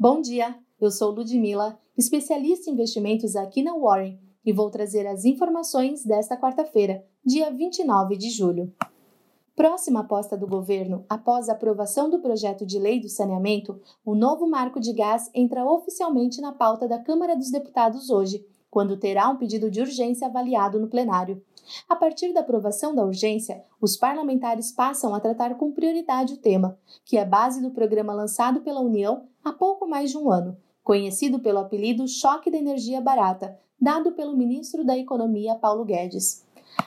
Bom dia, eu sou Ludmila, especialista em investimentos aqui na Warren e vou trazer as informações desta quarta-feira, dia 29 de julho. Próxima aposta do governo, após a aprovação do projeto de lei do saneamento, o novo marco de gás entra oficialmente na pauta da Câmara dos Deputados hoje, quando terá um pedido de urgência avaliado no plenário. A partir da aprovação da urgência, os parlamentares passam a tratar com prioridade o tema, que é base do programa lançado pela União há pouco mais de um ano, conhecido pelo apelido Choque da Energia Barata, dado pelo ministro da Economia Paulo Guedes.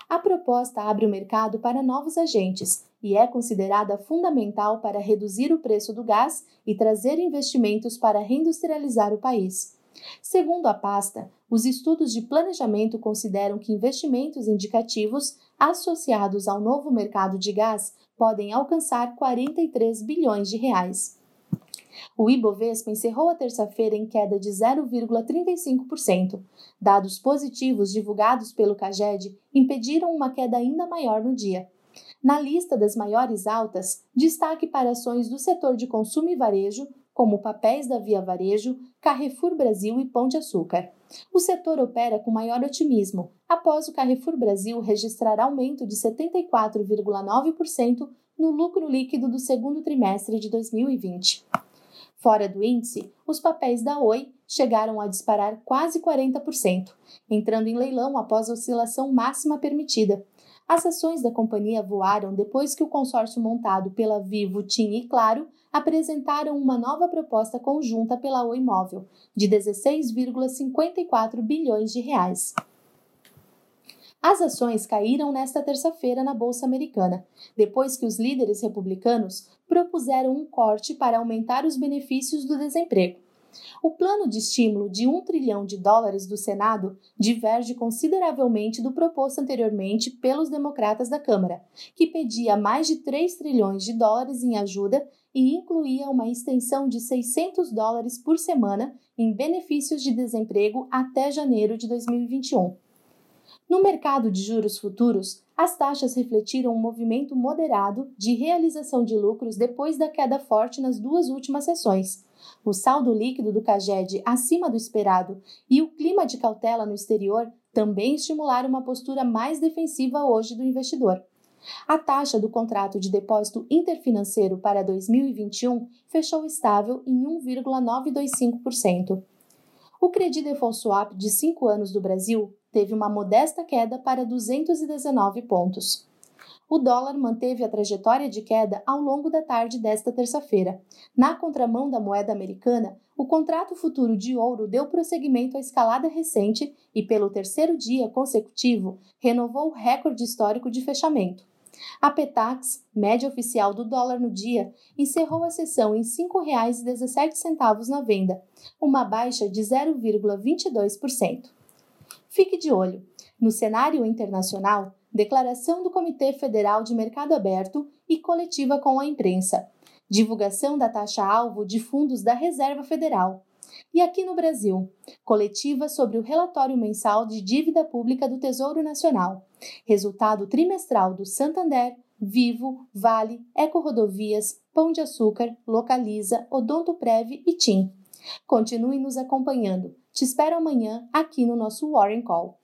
A proposta abre o mercado para novos agentes e é considerada fundamental para reduzir o preço do gás e trazer investimentos para reindustrializar o país. Segundo a pasta, os estudos de planejamento consideram que investimentos indicativos associados ao novo mercado de gás podem alcançar 43 bilhões de reais. O Ibovespa encerrou a terça-feira em queda de 0,35%. Dados positivos divulgados pelo Caged impediram uma queda ainda maior no dia. Na lista das maiores altas, destaque para ações do setor de consumo e varejo, como papéis da Via Varejo, Carrefour Brasil e Pão de Açúcar. O setor opera com maior otimismo, após o Carrefour Brasil registrar aumento de 74,9% no lucro líquido do segundo trimestre de 2020. Fora do índice, os papéis da Oi chegaram a disparar quase 40%, entrando em leilão após a oscilação máxima permitida. As ações da companhia voaram depois que o consórcio montado pela Vivo, TIM e Claro apresentaram uma nova proposta conjunta pela Oi Móvel, de 16,54 bilhões de reais. As ações caíram nesta terça-feira na Bolsa Americana, depois que os líderes republicanos propuseram um corte para aumentar os benefícios do desemprego. O plano de estímulo de 1 trilhão de dólares do Senado diverge consideravelmente do proposto anteriormente pelos democratas da Câmara, que pedia mais de 3 trilhões de dólares em ajuda e incluía uma extensão de 600 dólares por semana em benefícios de desemprego até janeiro de 2021. No mercado de juros futuros, as taxas refletiram um movimento moderado de realização de lucros depois da queda forte nas duas últimas sessões. O saldo líquido do Caged acima do esperado e o clima de cautela no exterior também estimularam uma postura mais defensiva hoje do investidor. A taxa do contrato de depósito interfinanceiro para 2021 fechou estável em 1,925%. O Credit Default Swap de 5 anos do Brasil teve uma modesta queda para 219 pontos. O dólar manteve a trajetória de queda ao longo da tarde desta terça-feira. Na contramão da moeda americana, o contrato futuro de ouro deu prosseguimento à escalada recente e, pelo terceiro dia consecutivo, renovou o recorde histórico de fechamento. A Petax, média oficial do dólar no dia, encerrou a sessão em R$ 5,17 na venda, uma baixa de 0,22%. Fique de olho. No cenário internacional, declaração do Comitê Federal de Mercado Aberto e coletiva com a imprensa, divulgação da taxa-alvo de fundos da Reserva Federal. E aqui no Brasil, coletiva sobre o relatório mensal de dívida pública do Tesouro Nacional, resultado trimestral do Santander, Vivo, Vale, Eco Rodovias, Pão de Açúcar, Localiza, Odonto Prev e TIM. Continue nos acompanhando. Te espero amanhã aqui no nosso Warren Call.